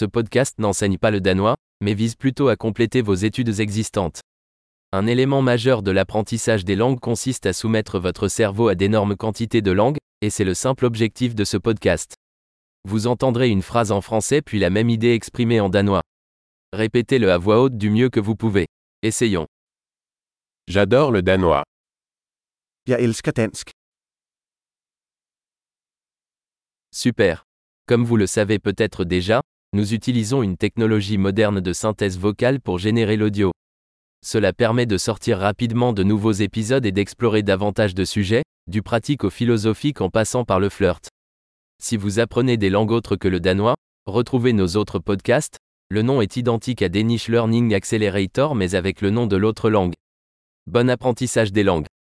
Ce podcast n'enseigne pas le danois, mais vise plutôt à compléter vos études existantes. Un élément majeur de l'apprentissage des langues consiste à soumettre votre cerveau à d'énormes quantités de langues, et c'est le simple objectif de ce podcast. Vous entendrez une phrase en français puis la même idée exprimée en danois. Répétez-le à voix haute du mieux que vous pouvez. Essayons. J'adore le danois. Jeg elsker dansk. Super. Comme vous le savez peut-être déjà, nous utilisons une technologie moderne de synthèse vocale pour générer l'audio. Cela permet de sortir rapidement de nouveaux épisodes et d'explorer davantage de sujets, du pratique au philosophique en passant par le flirt. Si vous apprenez des langues autres que le danois, retrouvez nos autres podcasts, le nom est identique à Danish Learning Accelerator mais avec le nom de l'autre langue. Bon apprentissage des langues.